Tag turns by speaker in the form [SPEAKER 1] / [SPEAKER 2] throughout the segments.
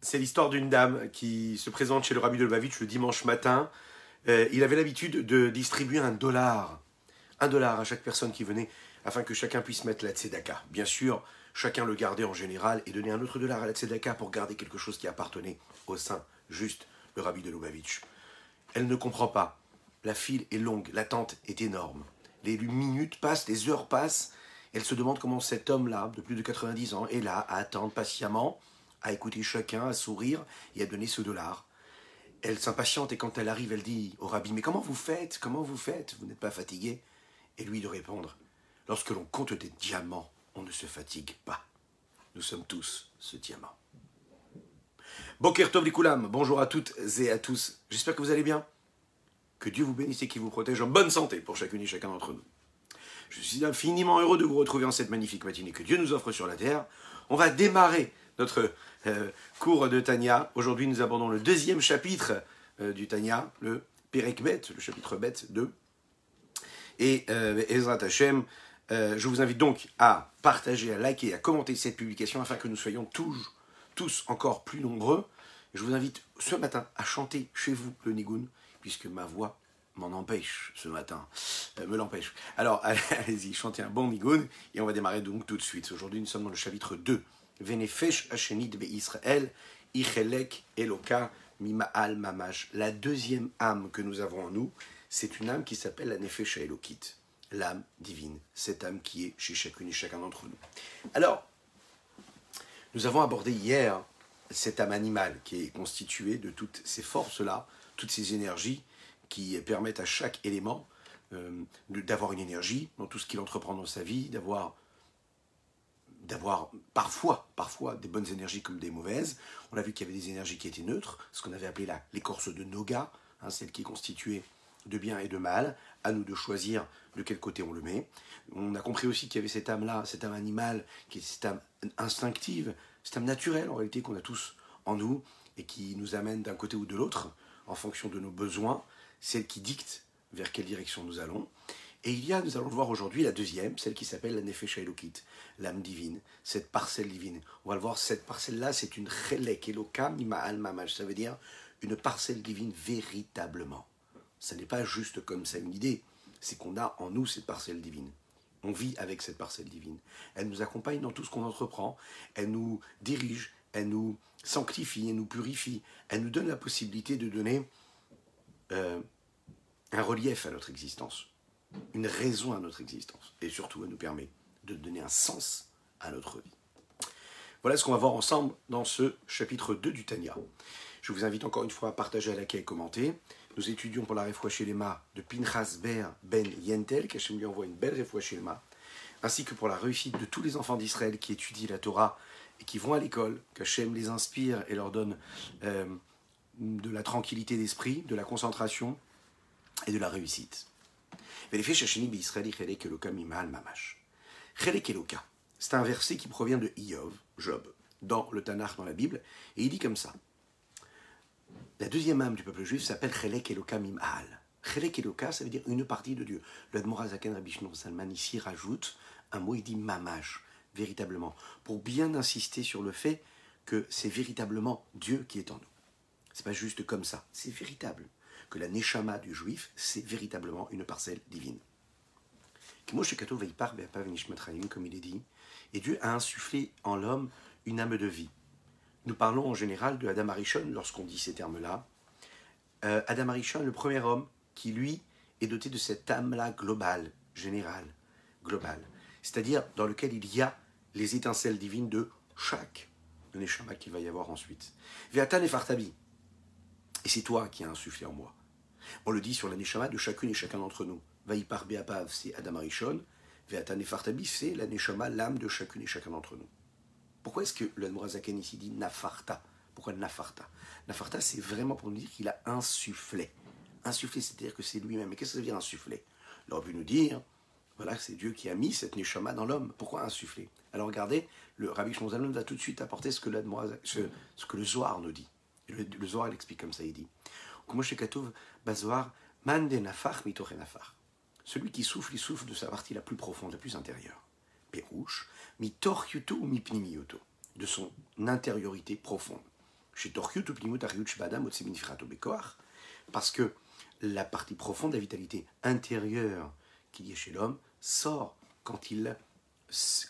[SPEAKER 1] c'est l'histoire d'une dame qui se présente chez le rabbi de Lubavitch le dimanche matin. Euh, il avait l'habitude de distribuer un dollar, un dollar à chaque personne qui venait, afin que chacun puisse mettre la tzedaka. Bien sûr, chacun le gardait en général et donnait un autre dollar à la tzedaka pour garder quelque chose qui appartenait au sein, juste le rabbi de Lubavitch. Elle ne comprend pas. La file est longue, l'attente est énorme. Les minutes passent, les heures passent. Elle se demande comment cet homme-là, de plus de 90 ans, est là à attendre patiemment à écouter chacun, à sourire et à donner ce dollar. Elle s'impatiente et quand elle arrive, elle dit au rabbi Mais comment vous faites? Comment vous faites? Vous n'êtes pas fatigué? Et lui de répondre Lorsque l'on compte des diamants, on ne se fatigue pas. Nous sommes tous ce diamant. Boker Tov bonjour à toutes et à tous. J'espère que vous allez bien. Que Dieu vous bénisse et qu'il vous protège en bonne santé pour chacune et chacun d'entre nous. Je suis infiniment heureux de vous retrouver en cette magnifique matinée que Dieu nous offre sur la terre. On va démarrer notre euh, cours de Tanya. Aujourd'hui, nous abordons le deuxième chapitre euh, du Tanya, le Perek Bet, le chapitre Bet 2. Et euh, Ezrat Hashem, je vous invite donc à partager, à liker, à commenter cette publication afin que nous soyons tous, tous encore plus nombreux. Je vous invite ce matin à chanter chez vous le Nigun, puisque ma voix m'en empêche ce matin, me l'empêche. Alors allez-y, chantez un bon Nigun et on va démarrer donc tout de suite. Aujourd'hui, nous sommes dans le chapitre 2 Israël, Ichelek Eloka Mima'al. La deuxième âme que nous avons en nous, c'est une âme qui s'appelle la Nefesh Elokit, l'âme divine, cette âme qui est chez chacune et chacun d'entre nous. Alors, nous avons abordé hier cette âme animale qui est constituée de toutes ces forces-là, toutes ces énergies qui permettent à chaque élément euh, d'avoir une énergie dans tout ce qu'il entreprend dans sa vie, d'avoir d'avoir parfois, parfois des bonnes énergies comme des mauvaises. On a vu qu'il y avait des énergies qui étaient neutres, ce qu'on avait appelé l'écorce de Noga, hein, celle qui est constituée de bien et de mal. À nous de choisir de quel côté on le met. On a compris aussi qu'il y avait cette âme-là, cette âme animale, qui est cette âme instinctive, cette âme naturelle en réalité qu'on a tous en nous et qui nous amène d'un côté ou de l'autre en fonction de nos besoins, celle qui dicte vers quelle direction nous allons. Et il y a, nous allons le voir aujourd'hui, la deuxième, celle qui s'appelle la Nefesh Elokit, l'âme divine, cette parcelle divine. On va le voir, cette parcelle-là, c'est une Chelek Elokam Mima'al Mamaj, ça veut dire une parcelle divine véritablement. Ce n'est pas juste comme ça une idée, c'est qu'on a en nous cette parcelle divine. On vit avec cette parcelle divine. Elle nous accompagne dans tout ce qu'on entreprend, elle nous dirige, elle nous sanctifie, elle nous purifie, elle nous donne la possibilité de donner euh, un relief à notre existence une raison à notre existence. Et surtout, elle nous permet de donner un sens à notre vie. Voilà ce qu'on va voir ensemble dans ce chapitre 2 du Tanya. Je vous invite encore une fois à partager à laquelle et commenter. Nous étudions pour la chez Lema de Pinchas Ber Ben Yentel, qu'Hachem lui envoie une belle chez Lema, ainsi que pour la réussite de tous les enfants d'Israël qui étudient la Torah et qui vont à l'école, qu'Hachem les inspire et leur donne euh, de la tranquillité d'esprit, de la concentration et de la réussite. C'est un verset qui provient de Iov, Job, dans le Tanakh, dans la Bible, et il dit comme ça. La deuxième âme du peuple juif s'appelle Chelek Elokam Im'al. Chelek Eloka, ça veut dire une partie de Dieu. Le Zaken Rabishnour Salman ici rajoute un mot, il dit mamash, véritablement, pour bien insister sur le fait que c'est véritablement Dieu qui est en nous. C'est pas juste comme ça, c'est véritable que la neshama du juif, c'est véritablement une parcelle divine. Comme il est dit, et Dieu a insufflé en l'homme une âme de vie. Nous parlons en général de Adam Arishon lorsqu'on dit ces termes-là. Euh, Adam Arishon, le premier homme qui, lui, est doté de cette âme-là globale, générale, globale, c'est-à-dire dans lequel il y a les étincelles divines de chaque neshama qu'il va y avoir ensuite. Veatan Fartabi. Et c'est toi qui as insufflé en moi. On le dit sur la neshama de chacune et chacun d'entre nous. Vaïpar Beapav, c'est Adam Arishon. Ve'atan Fartabi, c'est la neshama, l'âme de chacune et chacun d'entre nous. Pourquoi est-ce que le Zaken ici dit Nafarta? Pourquoi Nafarta? Nafarta, c'est vraiment pour nous dire qu'il a insufflé. Insufflé, c'est-à-dire que c'est lui-même. Mais qu'est-ce que ça veut dire insufflé? Il aurait pu nous dire voilà, c'est Dieu qui a mis cette neshama dans l'homme. Pourquoi insuffler Alors regardez, le Rabbi Shmozalon va tout de suite apporter ce que, ce, que le Zohar nous dit. le, le Zohar, il explique comme ça, il dit celui qui souffle, il souffle de sa partie la plus profonde, la plus intérieure. Pérouche, mi mi de son intériorité profonde. chez parce que la partie profonde de la vitalité intérieure qu'il y a chez l'homme sort quand il,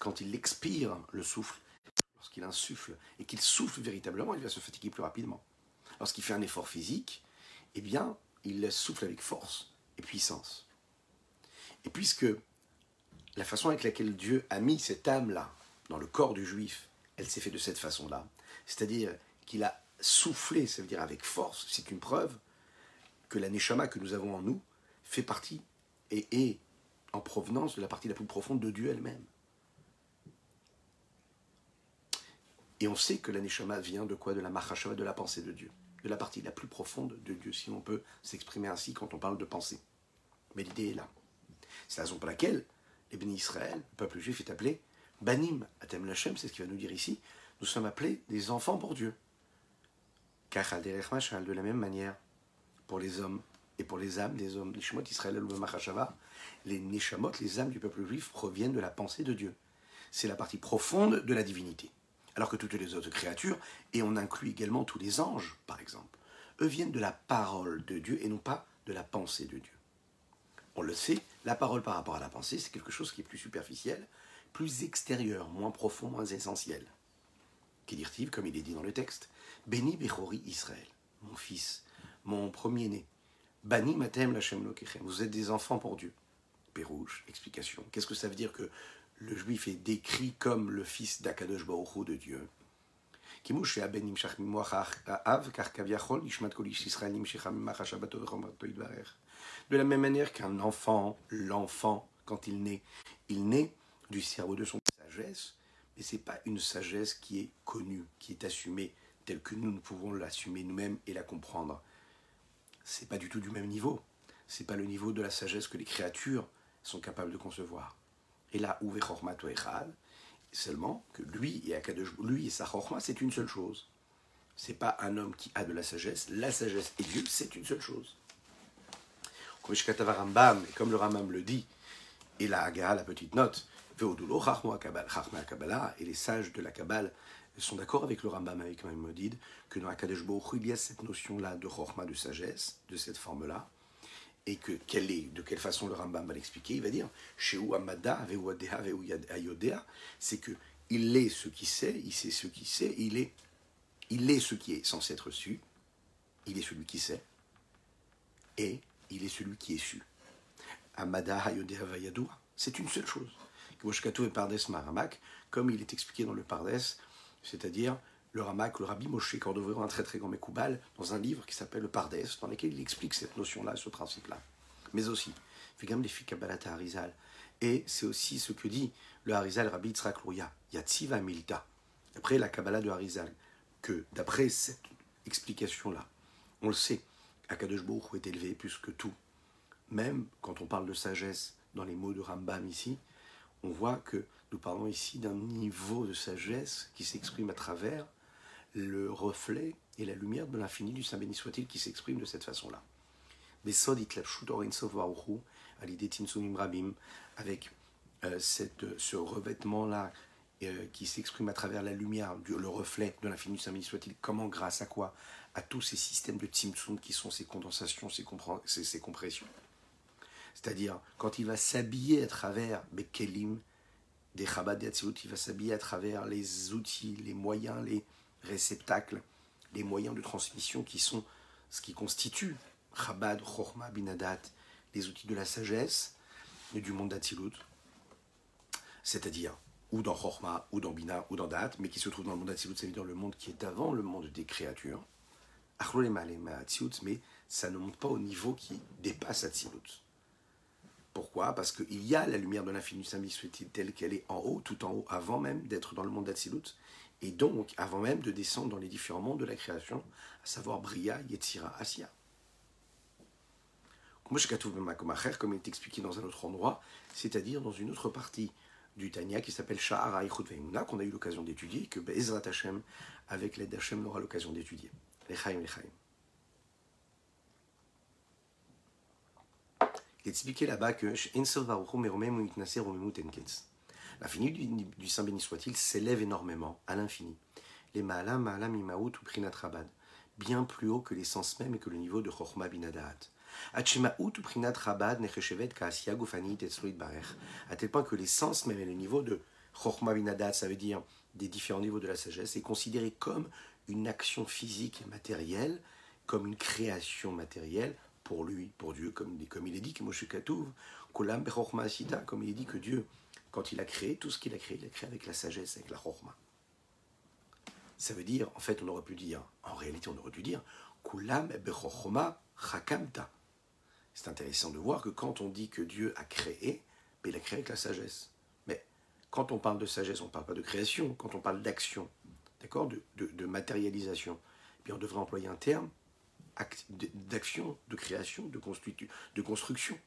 [SPEAKER 1] quand il expire le souffle, lorsqu'il insuffle et qu'il souffle véritablement, il va se fatiguer plus rapidement. Lorsqu'il fait un effort physique, eh bien, il souffle avec force et puissance. Et puisque la façon avec laquelle Dieu a mis cette âme-là dans le corps du juif, elle s'est faite de cette façon-là, c'est-à-dire qu'il a soufflé, ça veut dire avec force, c'est une preuve que la neshama que nous avons en nous fait partie et est en provenance de la partie la plus profonde de Dieu elle-même. Et on sait que la neshama vient de quoi? De la machashava, de la pensée de Dieu, de la partie la plus profonde de Dieu, si on peut s'exprimer ainsi quand on parle de pensée. Mais l'idée est là. C'est la raison pour laquelle Israël, le peuple juif, est appelé Banim, Atem Lachem, c'est ce qu'il va nous dire ici. Nous sommes appelés des enfants pour Dieu. De la même manière, pour les hommes et pour les âmes des hommes, les Israël les Neshamot, les âmes du peuple juif, proviennent de la pensée de Dieu. C'est la partie profonde de la divinité. Alors que toutes les autres créatures, et on inclut également tous les anges, par exemple, eux viennent de la parole de Dieu et non pas de la pensée de Dieu. On le sait, la parole par rapport à la pensée, c'est quelque chose qui est plus superficiel, plus extérieur, moins profond, moins essentiel. Qui comme il est dit dans le texte Béni Bechori Israël, mon fils, mon premier-né. Bani Matem Lachem Lokechem, vous êtes des enfants pour Dieu. Pérouge, explication. Qu'est-ce que ça veut dire que le juif est décrit comme le fils d'Akadosh Baruch de Dieu de la même manière qu'un enfant, l'enfant, quand il naît, il naît du cerveau de son sagesse, mais ce n'est pas une sagesse qui est connue, qui est assumée telle que nous, nous pouvons l'assumer nous-mêmes et la comprendre. C'est pas du tout du même niveau. C'est pas le niveau de la sagesse que les créatures sont capables de concevoir. Et là, où seulement que lui et Akadosh, lui et sa chorma, c'est une seule chose. C'est pas un homme qui a de la sagesse. La sagesse et Dieu, c'est une seule chose comme le Rambam le dit, et la Haga, la petite note, et les sages de la Kabbale sont d'accord avec le Rambam, avec Maïmodide, que dans Akadesh il y a cette notion-là de Chorma, de sagesse, de cette forme-là, et que quelle est, de quelle façon le Rambam va l'expliquer, il va dire, chez Amada, c'est que il est ce qui sait, il sait ce qui sait, il est, il est ce qui est censé être su, il est celui qui sait, et il est celui qui est su. Amada c'est une seule chose. et Pardes Maramak, comme il est expliqué dans le Pardes, c'est-à-dire le Ramak, le Rabbi Moshe Cordovero, un très très grand Mekoubal, dans un livre qui s'appelle le Pardes, dans lequel il explique cette notion-là, ce principe-là. Mais aussi, Figam les Kabbalata Harizal. Et c'est aussi ce que dit le Harizal Rabbi Yitzhak Yatsiva Milta, après la Kabbalah de Harizal, que d'après cette explication-là, on le sait, Akadosh est élevé plus que tout. Même quand on parle de sagesse dans les mots de Rambam ici, on voit que nous parlons ici d'un niveau de sagesse qui s'exprime à travers le reflet et la lumière de l'infini du Saint béni soit-il qui s'exprime de cette façon-là. avec euh, cette, ce revêtement-là euh, qui s'exprime à travers la lumière, le reflet de l'infini du Saint béni soit-il, comment, grâce à quoi à tous ces systèmes de Tzimtzum qui sont ces condensations, ces, ces, compressions. C'est-à-dire, quand il va s'habiller à travers Bekelim, des Chabad il va s'habiller à travers les outils, les moyens, les réceptacles, les moyens de transmission qui sont ce qui constitue Chabad, Chorma, Binadat, les outils de la sagesse et du monde d'Atzilut. C'est-à-dire, ou dans Chorma, ou dans Bina, ou dans Dat, mais qui se trouve dans le monde d'Atzilut, c'est-à-dire le monde qui est avant le monde des créatures mais ça ne monte pas au niveau qui dépasse Atzilut. Pourquoi? Parce qu'il y a la lumière de l'infini saint telle qu'elle est en haut, tout en haut, avant même d'être dans le monde d'Atsilut, et donc avant même de descendre dans les différents mondes de la création, à savoir Bria, Yetzira, Asia. Comme il est expliqué dans un autre endroit, c'est-à-dire dans une autre partie du Tanya qui s'appelle Sha'ara Veimuna, qu'on a eu l'occasion d'étudier, que Bezrat Hashem, avec l'aide d'Hachem, aura l'occasion d'étudier. Il est expliqué là-bas que l'infini du, du Saint béni soit-il s'élève énormément à l'infini. les Ma'alam, Ma'alam, Imaout ou Prinat Rabad, bien plus haut que l'essence même et que le niveau de Chochma Binadat. À tel point que l'essence même et le niveau de Chochma Binadat, ça veut dire des différents niveaux de la sagesse, est considéré comme une action physique et matérielle, comme une création matérielle pour lui, pour Dieu, comme, il est dit que comme il est dit que Dieu, quand il a créé, tout ce qu'il a créé, il a créé avec la sagesse, avec la Chochma. Ça veut dire, en fait, on aurait pu dire, en réalité, on aurait pu dire, Kulam Bechochma Chakamta. C'est intéressant de voir que quand on dit que Dieu a créé, ben, il a créé avec la sagesse. Mais quand on parle de sagesse, on ne parle pas de création, quand on parle d'action, d'accord, de, matérialisation, puis on devrait employer un terme d'action, de création, de, de construction.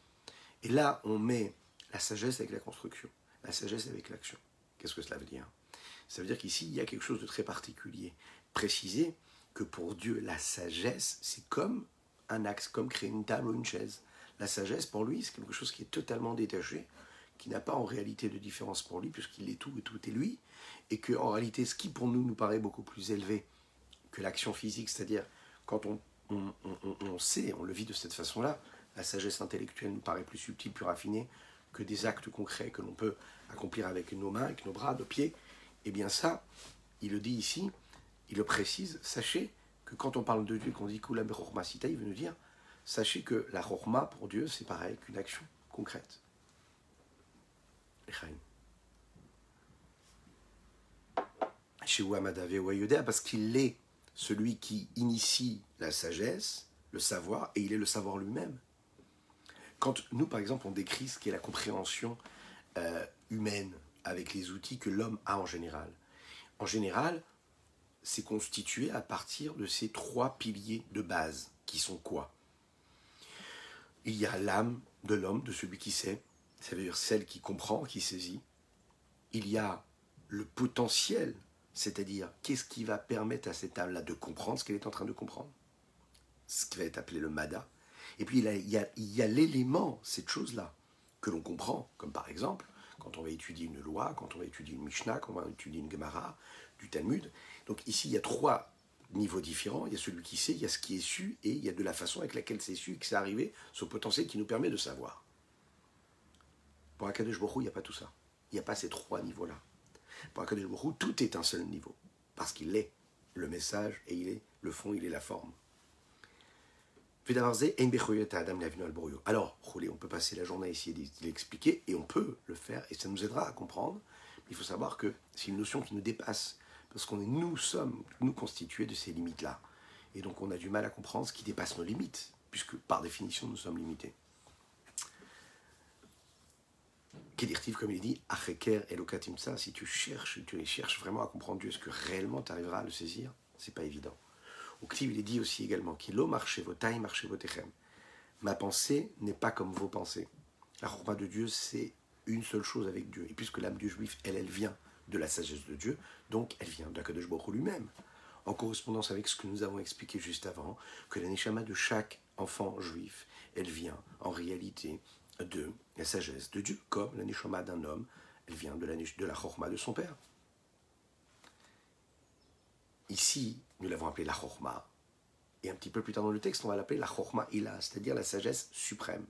[SPEAKER 1] Et là, on met la sagesse avec la construction, la sagesse avec l'action. Qu'est-ce que cela veut dire? Ça veut dire qu'ici, il y a quelque chose de très particulier. Préciser que pour Dieu, la sagesse, c'est comme un axe, comme créer une table ou une chaise. La sagesse, pour lui, c'est quelque chose qui est totalement détaché, qui n'a pas en réalité de différence pour lui, puisqu'il est tout et tout est lui, et que en réalité, ce qui pour nous nous paraît beaucoup plus élevé que l'action physique, c'est-à-dire quand on, on, sait, on le vit de cette façon-là, la sagesse intellectuelle nous paraît plus subtile, plus raffinée que des actes concrets que l'on peut accomplir avec nos mains, avec nos bras, nos pieds. Eh bien ça, il le dit ici, il le précise, sachez que quand on parle de Dieu, qu'on dit Kula Sita, il veut nous dire, sachez que la Chorma pour Dieu, c'est pareil qu'une action concrète. Chez parce qu'il est celui qui initie la sagesse, le savoir, et il est le savoir lui-même. Quand nous, par exemple, on décrit ce qu'est la compréhension euh, humaine avec les outils que l'homme a en général, en général, c'est constitué à partir de ces trois piliers de base, qui sont quoi? Il y a l'âme de l'homme, de celui qui sait, ça veut dire celle qui comprend, qui saisit. Il y a le potentiel, c'est-à-dire qu'est-ce qui va permettre à cette âme-là de comprendre ce qu'elle est en train de comprendre, ce qui va être appelé le mada. Et puis il y a, l'élément, cette chose-là, que l'on comprend, comme par exemple quand on va étudier une loi, quand on va étudier une Mishnah, quand on va étudier une Gemara, du Talmud. Donc ici, il y a trois niveaux différents. Il y a celui qui sait, il y a ce qui est su, et il y a de la façon avec laquelle c'est su, que c'est arrivé, ce potentiel qui nous permet de savoir. Pour Akadosh Baruch il n'y a pas tout ça. Il n'y a pas ces trois niveaux-là. Pour Akadosh Baruch tout est un seul niveau, parce qu'il est le message, et il est le fond, il est la forme. Alors, on peut passer la journée à essayer de l'expliquer, et on peut le faire, et ça nous aidera à comprendre. il faut savoir que c'est une notion qui nous dépasse, parce qu'on est, nous sommes, nous constitués de ces limites-là. Et donc on a du mal à comprendre ce qui dépasse nos limites, puisque par définition nous sommes limités. Kedirtiv, comme il dit, Acheker Elokatimsa, si tu cherches, tu cherches vraiment à comprendre Dieu, est-ce que réellement tu arriveras à le saisir? C'est pas évident. Uktiv, il est dit aussi également Kilo marchez vos tailles, marchez vos. Ma pensée n'est pas comme vos pensées. La roi de Dieu, c'est une seule chose avec Dieu. Et puisque l'âme du juif, elle, elle vient de la sagesse de Dieu, donc elle vient d'Akadosh Baruch lui-même. En correspondance avec ce que nous avons expliqué juste avant, que la neshama de chaque enfant juif, elle vient en réalité de la sagesse de Dieu, comme la neshama d'un homme, elle vient de la, de la chorma de son père. Ici, nous l'avons appelé la chorma. Et un petit peu plus tard dans le texte, on va l'appeler la chorma ila, c'est-à-dire la sagesse suprême.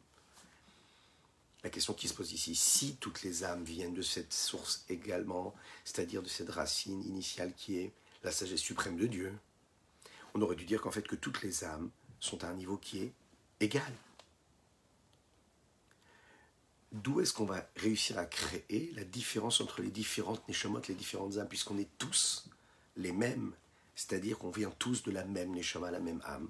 [SPEAKER 1] La question qui se pose ici, si toutes les âmes viennent de cette source également, c'est-à-dire de cette racine initiale qui est la sagesse suprême de Dieu, on aurait dû dire qu'en fait que toutes les âmes sont à un niveau qui est égal. D'où est-ce qu'on va réussir à créer la différence entre les différentes neshamot, les différentes âmes, puisqu'on est tous les mêmes c'est-à-dire qu'on vient tous de la même neshama, la même âme.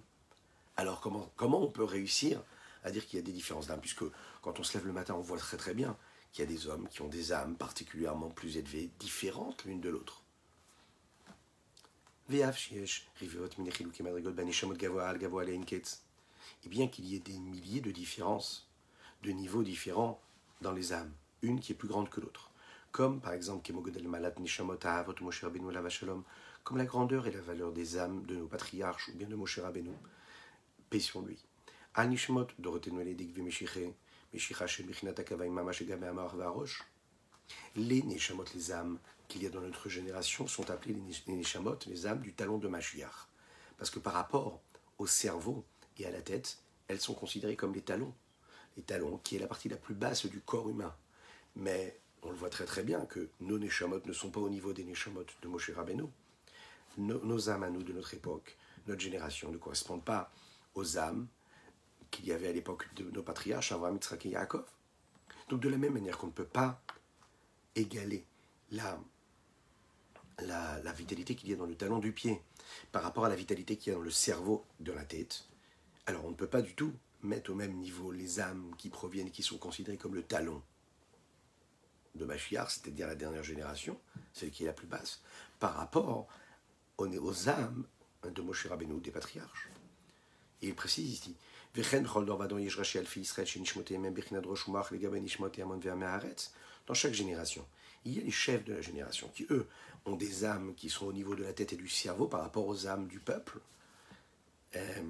[SPEAKER 1] Alors comment, comment on peut réussir à dire qu'il y a des différences d'âme? Puisque quand on se lève le matin, on voit très très bien qu'il y a des hommes qui ont des âmes particulièrement plus élevées, différentes l'une de l'autre. Et bien qu'il y ait des milliers de différences, de niveaux différents dans les âmes, une qui est plus grande que l'autre. Comme par exemple, comme la grandeur et la valeur des âmes de nos patriarches ou bien de Moshe Rabbeinu, paix sur lui. Al nishmot les neshamot, les âmes qu'il y a dans notre génération sont appelées les Neshamot, les âmes du talon de Mashiach. Parce que par rapport au cerveau et à la tête, elles sont considérées comme les talons. Les talons, qui est la partie la plus basse du corps humain. Mais on le voit très très bien que nos Neshamot ne sont pas au niveau des Neshamot de Moshe Rabbeinu. Nos, âmes à nous de notre époque, notre génération, ne correspondent pas aux âmes qu'il y avait à l'époque de nos patriarches, Abraham, Yitzhak et Yaakov. Donc de la même manière qu'on ne peut pas égaler la, la, vitalité qu'il y a dans le talon du pied par rapport à la vitalité qu'il y a dans le cerveau de la tête, alors on ne peut pas du tout mettre au même niveau les âmes qui proviennent, qui sont considérées comme le talon de Machiar, c'est-à-dire la dernière génération, celle qui est la plus basse, par rapport aux, aux âmes de Moshe Rabbeinu, des patriarches. Et il précise ici, dans chaque génération, il y a les chefs de la génération qui, eux, ont des âmes qui sont au niveau de la tête et du cerveau par rapport aux âmes du peuple, euh,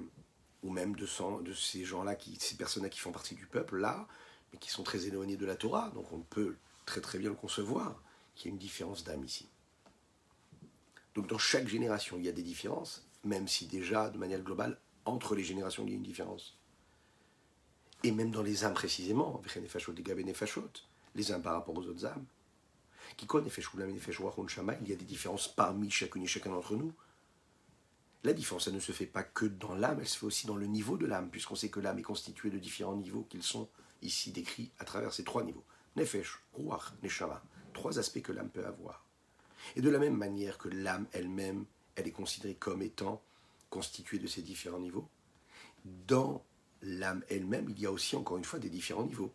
[SPEAKER 1] ou même de, ces gens-là, ces personnes-là qui font partie du peuple, là, mais qui sont très éloignés de la Torah, donc on peut très très bien le concevoir qu'il y a une différence d'âme ici. Donc dans chaque génération, il y a des différences, même si déjà, de manière globale, entre les générations, il y a une différence. Et même dans les âmes précisément, les âmes par rapport aux autres âmes, il y a des différences parmi chacune et chacun d'entre nous. La différence, elle ne se fait pas que dans l'âme, elle se fait aussi dans le niveau de l'âme, puisqu'on sait que l'âme est constituée de différents niveaux qu'ils sont ici décrits à travers ces trois niveaux. Nefesh, Ruach, Neshama. Trois aspects que l'âme peut avoir. Et de la même manière que l'âme elle-même, elle est considérée comme étant constituée de ces différents niveaux, dans l'âme elle-même, il y a aussi encore une fois des différents niveaux.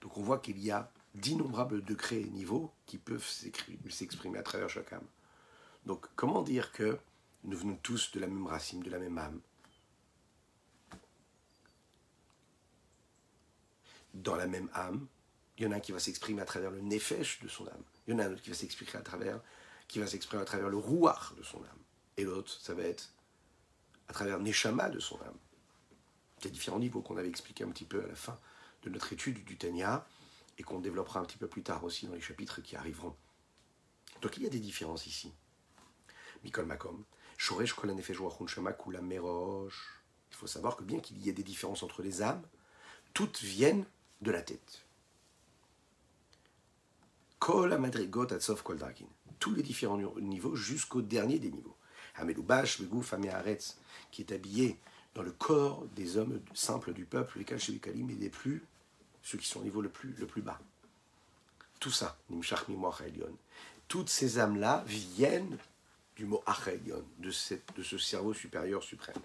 [SPEAKER 1] Donc on voit qu'il y a d'innombrables degrés et niveaux qui peuvent s'exprimer à travers chaque âme. Donc comment dire que nous venons tous de la même racine, de la même âme? Dans la même âme, il y en a un qui va s'exprimer à travers le nefesh de son âme. Il y en a un autre qui va s'exprimer à travers, qui va s'exprimer à travers le rouar de son âme. Et l'autre, ça va être à travers neshama de son âme. A différents niveaux qu'on avait expliqué un petit peu à la fin de notre étude du Tanya et qu'on développera un petit peu plus tard aussi dans les chapitres qui arriveront. Donc il y a des différences ici. Mikol Makom, Shoresh Kula Merosh. Il faut savoir que bien qu'il y ait des différences entre les âmes, toutes viennent de la tête. Kol Madrigot Atzov Kol Tous les différents niveaux jusqu'au dernier des niveaux. Hamelubash, Begouf, Ameharetz, qui est habillé dans le corps des hommes simples du peuple, les Kalshevikalim et des plus ceux qui sont au niveau le plus, le plus bas. Tout ça, Nimshach toutes ces âmes-là viennent du mot Achelion, de, de ce cerveau supérieur suprême.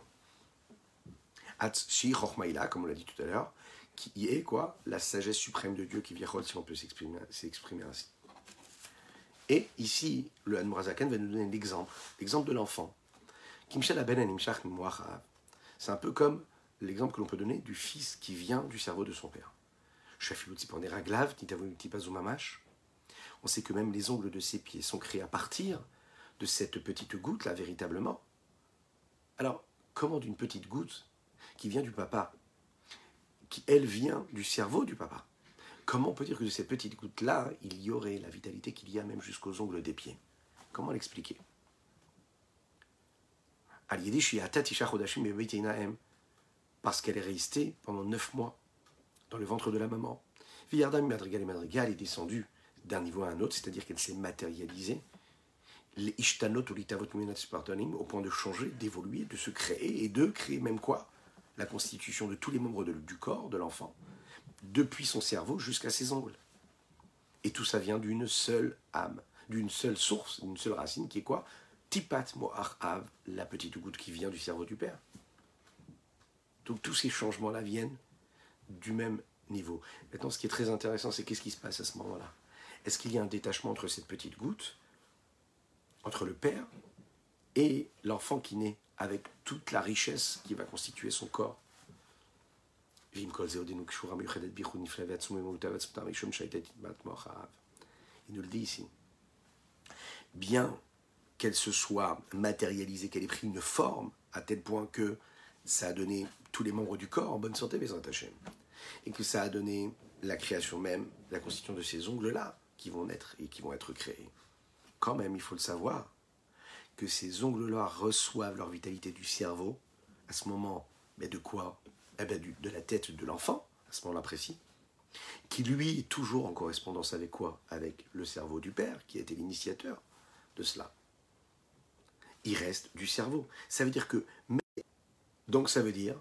[SPEAKER 1] Atshi comme on l'a dit tout à l'heure, qui est quoi La sagesse suprême de Dieu qui vient, si on peut s'exprimer ainsi. Et ici, le Hanmurazaken va nous donner l'exemple, l'exemple de l'enfant. C'est un peu comme l'exemple que l'on peut donner du fils qui vient du cerveau de son père. On sait que même les ongles de ses pieds sont créés à partir de cette petite goutte-là, véritablement. Alors, comment d'une petite goutte qui vient du papa, elle vient du cerveau du papa, comment on peut dire que de cette petite goutte-là, il y aurait la vitalité qu'il y a même jusqu'aux ongles des pieds? Comment l'expliquer? Parce qu'elle est restée pendant neuf mois dans le ventre de la maman. Viyardam Madrigal et Madrigal est descendue d'un niveau à un autre, c'est-à-dire qu'elle s'est matérialisée. Au point de changer, d'évoluer, de se créer et de créer même quoi? La constitution de tous les membres du corps de l'enfant, depuis son cerveau jusqu'à ses ongles. Et tout ça vient d'une seule âme, d'une seule source, d'une seule racine qui est quoi? Tipat Mo'ar Av, la petite goutte qui vient du cerveau du père. Donc tous ces changements-là viennent du même niveau. Maintenant, ce qui est très intéressant, c'est qu'est-ce qui se passe à ce moment-là? Est-ce qu'il y a un détachement entre cette petite goutte, entre le père et l'enfant qui naît, avec toute la richesse qui va constituer son corps Il nous le dit ici. Bien qu'elle se soit matérialisée, qu'elle ait pris une forme à tel point que ça a donné tous les membres du corps en bonne santé, mais Hachem. Et que ça a donné la création même, la constitution de ces ongles-là, qui vont naître et qui vont être créés. Quand même, il faut le savoir, que ces ongles-là reçoivent leur vitalité du cerveau, à ce moment, mais de quoi? Eh ben, De la tête de l'enfant, à ce moment-là précis, qui lui est toujours en correspondance avec quoi? Avec le cerveau du père, qui a été l'initiateur de cela. Il reste du cerveau. Ça veut dire que... Donc ça veut dire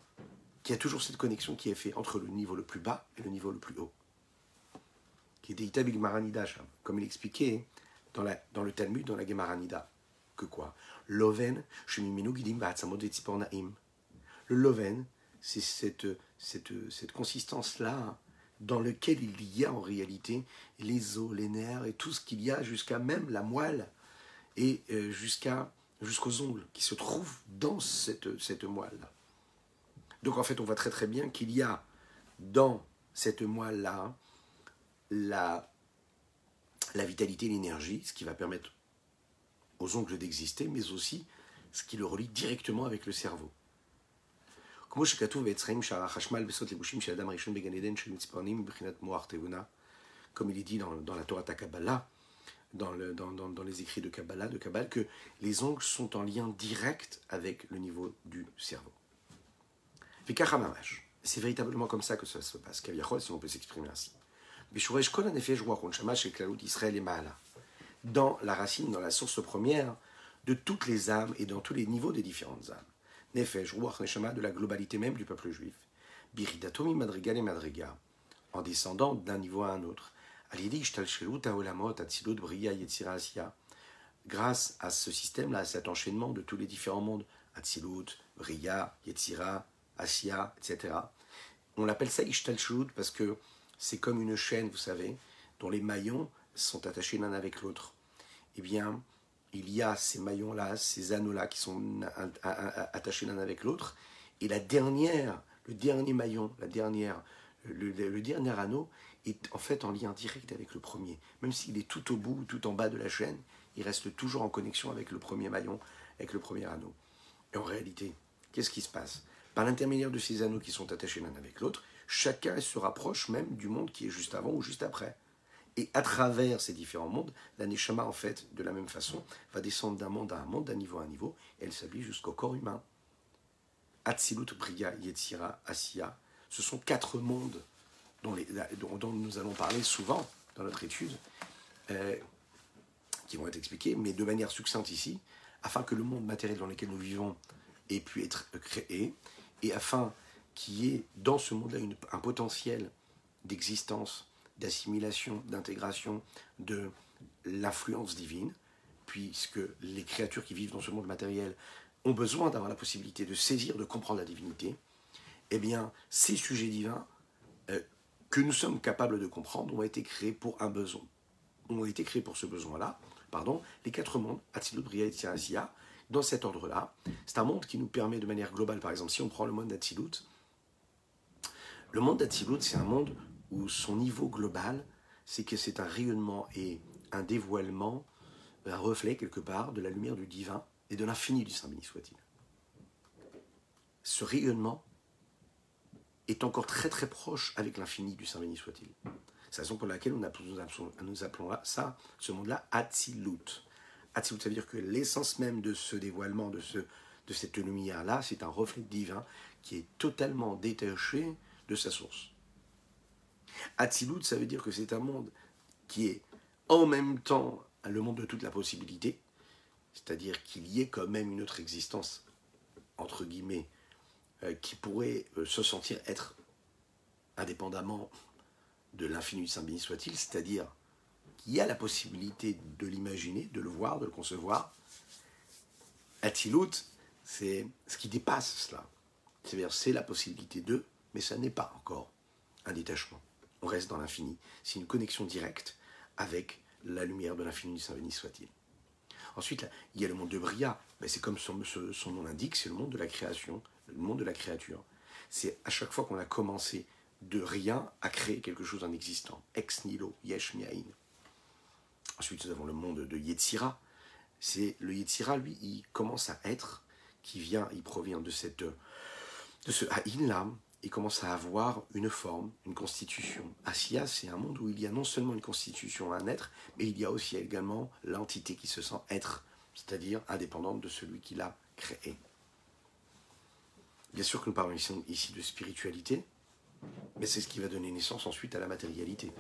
[SPEAKER 1] qu'il y a toujours cette connexion qui est faite entre le niveau le plus bas et le niveau le plus haut. Qui est Itabil Maranidash, comme il expliquait dans, dans le Talmud, dans la Gemaranida. Que quoi? Loven, Le Loven, c'est cette, cette, cette consistance-là dans lequel il y a en réalité les os, les nerfs et tout ce qu'il y a jusqu'à même la moelle et euh, jusqu'à jusqu'aux ongles qui se trouvent dans cette, cette moelle-là. Donc en fait, on voit très très bien qu'il y a dans cette moelle-là la, la vitalité, l'énergie, ce qui va permettre aux ongles d'exister, mais aussi ce qui le relie directement avec le cerveau. Comme il est dit dans, dans la Torah Kabbalah, dans, le, dans, dans, les écrits de Kabbalah, de Kabbalah, que les ongles sont en lien direct avec le niveau du cerveau. C'est véritablement comme ça que ça se passe, si on peut s'exprimer ainsi. Dans la racine, dans la source première de toutes les âmes et dans tous les niveaux des différentes âmes. Nefesh, Ruach, Neshama, de la globalité même du peuple juif. Biridatomi, Madriga et Madriga, en descendant d'un niveau à un autre. Grâce à ce système-là, à cet enchaînement de tous les différents mondes, Atzilut, Briya, Yetzira, Asya, etc. On l'appelle ça Ishtalshut parce que c'est comme une chaîne, vous savez, dont les maillons sont attachés l'un avec l'autre. Eh bien, il y a ces maillons-là, ces anneaux-là qui sont attachés l'un avec l'autre, et la dernière, le dernier maillon, la dernière, le, dernier anneau est en fait en lien direct avec le premier. Même s'il est tout au bout, tout en bas de la chaîne, il reste toujours en connexion avec le premier maillon, avec le premier anneau. Et en réalité, qu'est-ce qui se passe? Par l'intermédiaire de ces anneaux qui sont attachés l'un avec l'autre, chacun se rapproche même du monde qui est juste avant ou juste après. Et à travers ces différents mondes, la Neshama, en fait, de la même façon, va descendre d'un monde à un monde, d'un niveau à un niveau, et elle s'habille jusqu'au corps humain. Atzilut, Briya, Yetzira, Asiya, ce sont quatre mondes dont, dont, nous allons parler souvent dans notre étude, euh, qui vont être expliqués, mais de manière succincte ici, afin que le monde matériel dans lequel nous vivons ait pu être créé, et afin qu'il y ait dans ce monde-là un potentiel d'existence d'assimilation, d'intégration de l'influence divine, puisque les créatures qui vivent dans ce monde matériel ont besoin d'avoir la possibilité de saisir, de comprendre la divinité, eh bien, ces sujets divins euh, que nous sommes capables de comprendre ont été créés pour un besoin. Ont été créés pour ce besoin-là, pardon, les quatre mondes, Atzilut, Bria et Tsiasia, dans cet ordre-là. C'est un monde qui nous permet de manière globale, par exemple, si on prend le monde d'Atzilut, le monde d'Atzilut, c'est un monde son niveau global, c'est que c'est un rayonnement et un dévoilement, un reflet quelque part de la lumière du divin et de l'infini du Saint béni soit-il. Ce rayonnement est encore très très proche avec l'infini du Saint béni soit-il. C'est la raison pour laquelle nous appelons, ça, ce monde-là Atzilut. Atzilut, ça veut dire que l'essence même de ce dévoilement, de cette lumière-là, c'est un reflet divin qui est totalement détaché de sa source. Atzilut, ça veut dire que c'est un monde qui est en même temps le monde de toute la possibilité, c'est-à-dire qu'il y ait quand même une autre existence, entre guillemets, euh, qui pourrait euh, se sentir être indépendamment de l'infini Saint béni soit-il, c'est-à-dire qu'il y a la possibilité de l'imaginer, de le voir, de le concevoir. Atzilut, c'est ce qui dépasse cela. C'est-à-dire, c'est la possibilité de, mais ça n'est pas encore un détachement on reste dans l'infini. C'est une connexion directe avec la lumière de l'infini du Saint béni soit-il. Ensuite, il y a le monde de Bria. Ben, c'est comme son, nom l'indique, c'est le monde de la création, le monde de la créature. C'est à chaque fois qu'on a commencé de rien à créer quelque chose en existant. Ex nihilo, yesh miain. Ensuite, nous avons le monde de Yetzira. C'est le Yetzira, lui, il commence à être, qui vient, il provient de cette de ce haïn là, il commence à avoir une forme, une constitution. Asiya, c'est un monde où il y a non seulement une constitution, un être, mais il y a aussi également l'entité qui se sent être, c'est-à-dire indépendante de celui qui l'a créé. Bien sûr que nous parlons ici, de spiritualité, mais c'est ce qui va donner naissance ensuite à la matérialité.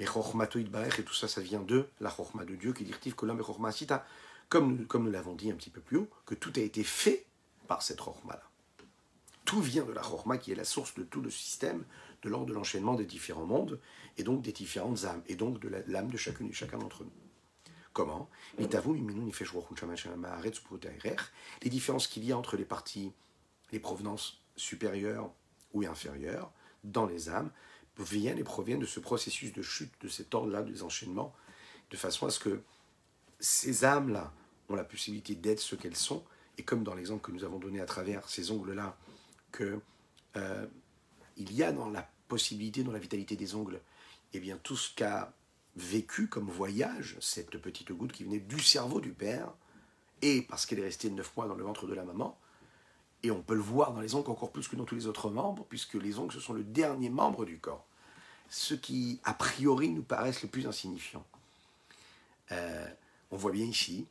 [SPEAKER 1] Mais Chochmatoïd Baech, et tout ça, ça vient de la Chochma de Dieu, qui dit Kolam et Sita, comme, comme nous l'avons dit un petit peu plus haut, que tout a été fait par cette Chochma-là. Tout vient de la Chorma qui est la source de tout le système, de l'ordre de l'enchaînement des différents mondes, et donc des différentes âmes, et donc de l'âme de chacune et chacun d'entre nous. Comment Les différences qu'il y a entre les parties, les provenances supérieures ou inférieures dans les âmes, viennent et proviennent de ce processus de chute, de cet ordre-là des enchaînements, de façon à ce que ces âmes-là ont la possibilité d'être ce qu'elles sont, et comme dans l'exemple que nous avons donné à travers ces ongles-là, que euh, il y a dans la possibilité, dans la vitalité des ongles, eh bien tout ce qu'a vécu comme voyage cette petite goutte qui venait du cerveau du père, et parce qu'elle est restée neuf mois dans le ventre de la maman, et on peut le voir dans les ongles encore plus que dans tous les autres membres, puisque les ongles, ce sont le dernier membre du corps. Ce qui, a priori, nous paraissent le plus insignifiant. Euh, on voit bien ici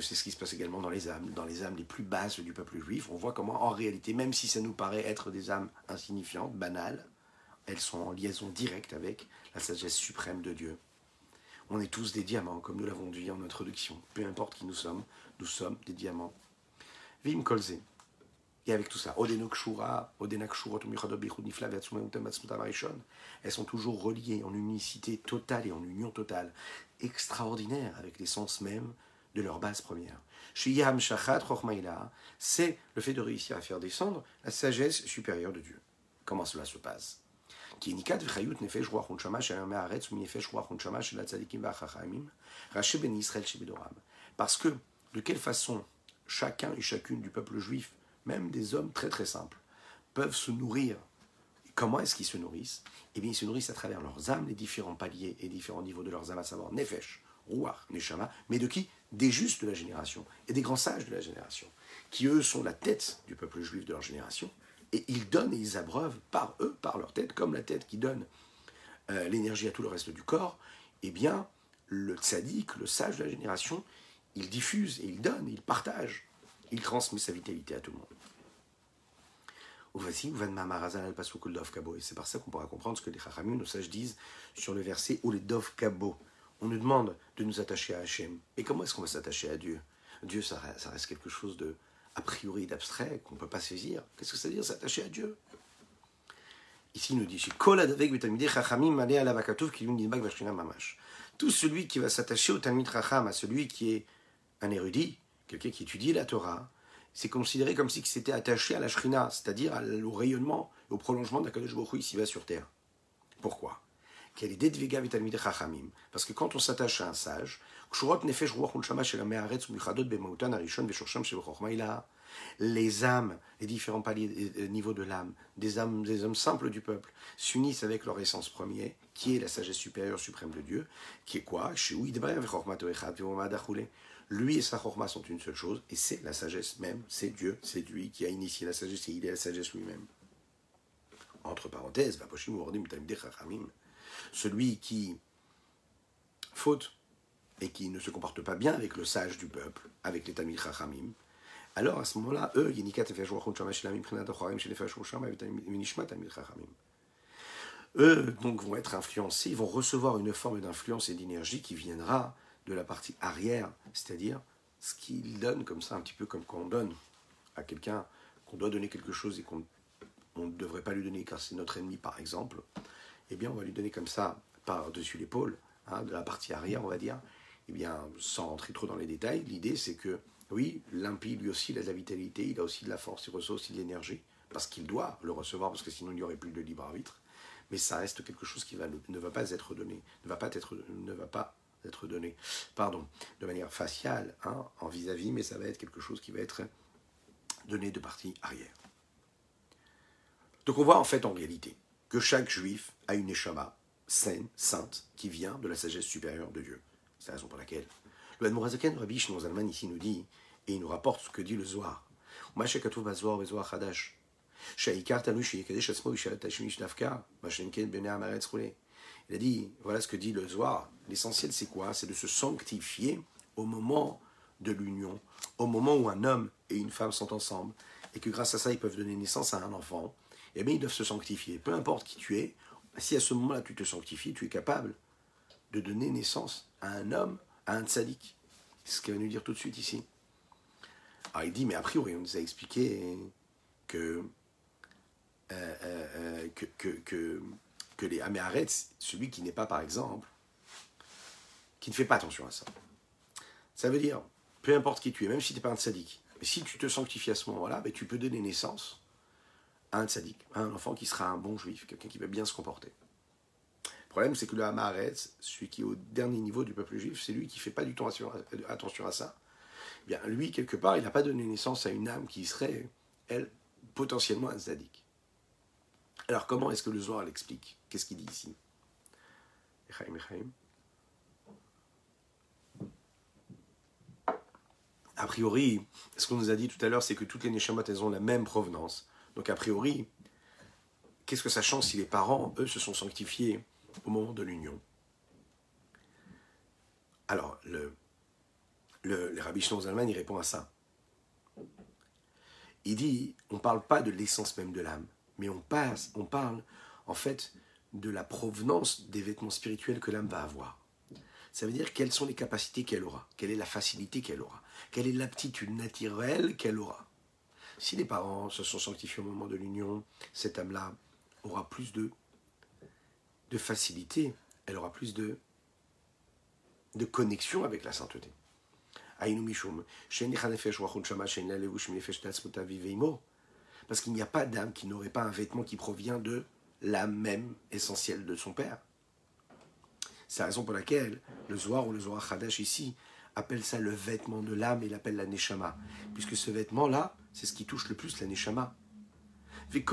[SPEAKER 1] c'est ce qui se passe également dans les âmes, dans les âmes les plus basses du peuple juif. On voit comment, en réalité, même si ça nous paraît être des âmes insignifiantes, banales, elles sont en liaison directe avec la sagesse suprême de Dieu. On est tous des diamants, comme nous l'avons dit en introduction. Peu importe qui nous sommes, nous sommes des diamants. Vim Kolze. Et avec tout ça, elles sont toujours reliées en unicité totale et en union totale, extraordinaire avec l'essence même de leur base première. Shiyam Shachat c'est le fait de réussir à faire descendre la sagesse supérieure de Dieu. Comment cela se passe? Ben Parce que, de quelle façon chacun et chacune du peuple juif, même des hommes très très simples, peuvent se nourrir? Comment est-ce qu'ils se nourrissent? Eh bien, ils se nourrissent à travers leurs âmes, les différents paliers et différents niveaux de leurs âmes, à savoir Nefesh, Ruach, Neshama, mais de qui? Des justes de la génération et des grands sages de la génération, qui eux sont la tête du peuple juif de leur génération, et ils donnent et ils abreuvent par eux, par leur tête, comme la tête qui donne euh, l'énergie à tout le reste du corps, eh bien, le tzaddik, le sage de la génération, il diffuse et il donne, il partage, il transmet sa vitalité à tout le monde. Et c'est par ça qu'on pourra comprendre ce que les Chachamim, nos sages, disent sur le verset où les Dov Kabo on nous demande de nous attacher à Hachem. Et comment est-ce qu'on va s'attacher à Dieu? Dieu, ça, reste quelque chose de a priori d'abstrait qu'on ne peut pas saisir. Qu'est-ce que ça veut dire s'attacher à Dieu? Ici, il nous dit Tout celui qui va s'attacher au Talmid Racham, à celui qui est un érudit, quelqu'un qui étudie la Torah, c'est considéré comme si c'était attaché à la Shrina, c'est-à-dire au rayonnement au prolongement d'Akadosh Baruch ici-bas sur terre. Pourquoi? Parce que quand on s'attache à un sage, les âmes, les différents paliers, euh, niveaux de l'âme, des âmes, des hommes simples du peuple, s'unissent avec leur essence première, qui est la sagesse supérieure suprême de Dieu, qui est quoi? Lui et sa chorma sont une seule chose, et c'est la sagesse même, c'est Dieu, c'est lui qui a initié la sagesse, et il est la sagesse lui-même. Entre parenthèses, celui qui faute et qui ne se comporte pas bien avec le sage du peuple, avec les Tamil Chachamim, alors à ce moment-là, eux, eux donc vont être influencés, ils vont recevoir une forme d'influence et d'énergie qui viendra de la partie arrière, c'est-à-dire ce qu'ils donnent comme ça, un petit peu comme quand on donne à quelqu'un qu'on doit donner quelque chose et qu'on ne devrait pas lui donner car c'est notre ennemi par exemple, eh bien, on va lui donner comme ça, par-dessus l'épaule, hein, de la partie arrière, on va dire, eh bien, sans rentrer trop dans les détails, l'idée c'est que, oui, l'impie, lui aussi, il a de la vitalité, il a aussi de la force, il reçoit aussi de l'énergie, parce qu'il doit le recevoir, parce que sinon il n'y aurait plus de libre arbitre, mais ça reste quelque chose qui ne va pas être donné, ne va pas être, ne va pas être donné, pardon, de manière faciale, hein, en vis-à-vis, mais ça va être quelque chose qui va être donné de partie arrière. Donc on voit en fait en réalité que chaque juif a une échama saine, sainte, qui vient de la sagesse supérieure de Dieu. C'est la raison pour laquelle le Admorazaken Rabbi Zalman ici nous dit, et il nous rapporte ce que dit le Zohar. Il a dit, voilà ce que dit le Zohar. L'essentiel, c'est quoi? C'est de se sanctifier au moment de l'union, au moment où un homme et une femme sont ensemble, et que grâce à ça, ils peuvent donner naissance à un enfant. Eh bien, ils doivent se sanctifier. Peu importe qui tu es, si à ce moment-là, tu te sanctifies, tu es capable de donner naissance à un homme, à un tzaddik. C'est ce qu'il va nous dire tout de suite ici. Alors il dit, mais a priori, on nous a expliqué que, euh, euh, les Améarets, celui qui n'est pas, par exemple, qui ne fait pas attention à ça. Ça veut dire, peu importe qui tu es, même si tu n'es pas un tzaddik, mais si tu te sanctifies à ce moment-là, ben, tu peux donner naissance un tzaddik, à un enfant qui sera un bon juif, quelqu'un qui va bien se comporter. Le problème, c'est que le Hamaretz, celui qui est au dernier niveau du peuple juif, c'est lui qui ne fait pas du tout attention à ça. Eh bien, lui, quelque part, il n'a pas donné naissance à une âme qui serait, elle, potentiellement un tzaddik. Alors, comment est-ce que le Zohar l'explique? Qu'est-ce qu'il dit ici? A priori, ce qu'on nous a dit tout à l'heure, c'est que toutes les Neshamot, elles ont la même provenance. Donc, a priori, qu'est-ce que ça change si les parents, eux, se sont sanctifiés au moment de l'union? Alors, le, le, le Rabbi il répond à ça. Il dit, on ne parle pas de l'essence même de l'âme, mais on parle en fait de la provenance des vêtements spirituels que l'âme va avoir. Ça veut dire quelles sont les capacités qu'elle aura, quelle est la facilité qu'elle aura, quelle est l'aptitude naturelle qu'elle aura. Si les parents se sont sanctifiés au moment de l'union, cette âme-là aura plus de de facilité, elle aura plus de, de connexion avec la sainteté. Parce qu'il n'y a pas d'âme qui n'aurait pas un vêtement qui provient de l'âme même essentielle de son père. C'est la raison pour laquelle le Zohar ou le Zohar Hadash ici appelle ça le vêtement de l'âme et l'appelle la Neshama. Puisque ce vêtement-là, c'est ce qui touche le plus la Neshama. Toutes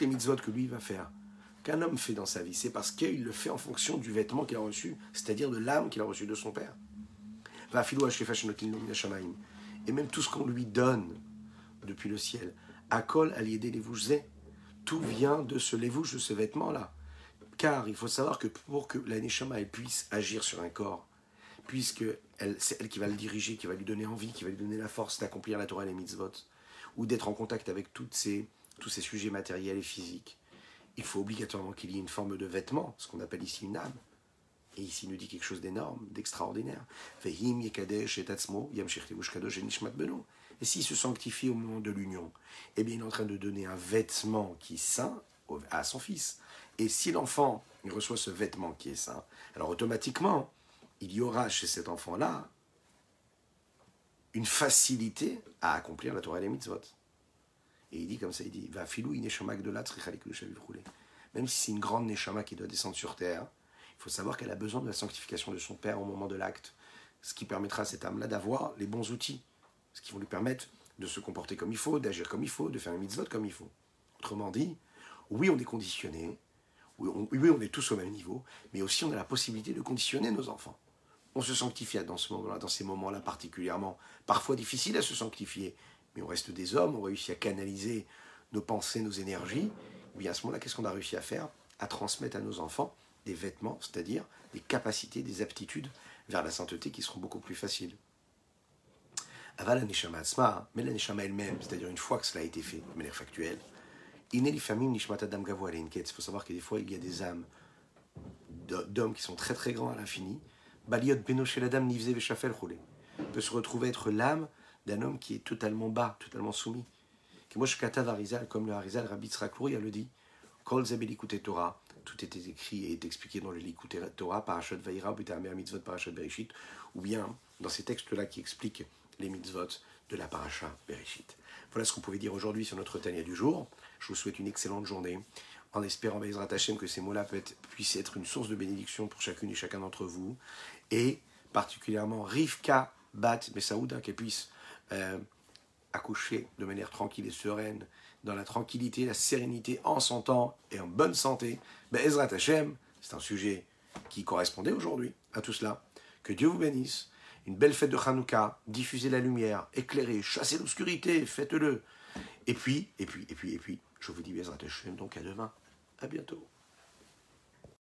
[SPEAKER 1] les mitzvot que lui va faire, qu'un homme fait dans sa vie, c'est parce qu'il le fait en fonction du vêtement qu'il a reçu, c'est-à-dire de l'âme qu'il a reçue de son père. Et même tout ce qu'on lui donne depuis le ciel, Akol tout vient de ce lévouche, de ce vêtement-là. Car il faut savoir que pour que la Neshama puisse agir sur un corps, puisque c'est elle qui va le diriger, qui va lui donner envie, qui va lui donner la force d'accomplir la Torah et les mitzvot, ou d'être en contact avec tous ces sujets matériels et physiques, il faut obligatoirement qu'il y ait une forme de vêtement, ce qu'on appelle ici une âme. Et ici, il nous dit quelque chose d'énorme, d'extraordinaire. Et s'il se sanctifie au moment de l'union, eh bien, il est en train de donner un vêtement qui saint à son fils. Et si l'enfant reçoit ce vêtement qui est saint, alors automatiquement, il y aura chez cet enfant-là une facilité à accomplir la Torah et les mitzvot. Et il dit comme ça, il dit, va filou de la Même si c'est une grande neshama qui doit descendre sur terre, il faut savoir qu'elle a besoin de la sanctification de son père au moment de l'acte, ce qui permettra à cette âme-là d'avoir les bons outils, ce qui vont lui permettre de se comporter comme il faut, d'agir comme il faut, de faire un mitzvot comme il faut. Autrement dit, oui, on est conditionné, oui on, est tous au même niveau, mais aussi on a la possibilité de conditionner nos enfants. On se sanctifie dans ce moment-là, dans ces moments-là particulièrement, parfois difficile à se sanctifier, mais on reste des hommes, on réussit à canaliser nos pensées, nos énergies, et bien à ce moment-là, qu'est-ce qu'on a réussi à faire? À transmettre à nos enfants des vêtements, c'est-à-dire des capacités, des aptitudes vers la sainteté qui seront beaucoup plus faciles. Aval la asma, mais la neshama elle-même, c'est-à-dire une fois que cela a été fait de manière factuelle, il faut savoir que des fois il y a des âmes d'hommes qui sont très très grands à l'infini. Baliot beno la dame nivze roulé peut se retrouver être l'âme d'un homme qui est totalement bas, totalement soumis. Comme le Harizal, Rabbi Tzraklouri a le dit, Kol Torah, tout était écrit et expliqué dans le Likute Torah, Parashat Butamer Mitzvot, Bereshit, ou bien dans ces textes-là qui expliquent les mitzvot de la Parashat Bereshit. Voilà ce qu'on pouvait dire aujourd'hui sur notre Tania du jour. Je vous souhaite une excellente journée, en espérant, Bezrat Hashem, que ces mots-là puissent être une source de bénédiction pour chacune et chacun d'entre vous, et particulièrement Rivka Bat Mesaouda, qu'elle puisse euh, accoucher de manière tranquille et sereine, dans la tranquillité, la sérénité, en son temps et en bonne santé, ben Ezrat Hashem, c'est un sujet qui correspondait aujourd'hui à tout cela. Que Dieu vous bénisse une belle fête de Hanouka, diffusez la lumière, éclairez, chassez l'obscurité, faites-le. Et puis, et puis, et puis, et puis, je vous dis Bezrat donc à demain. À bientôt.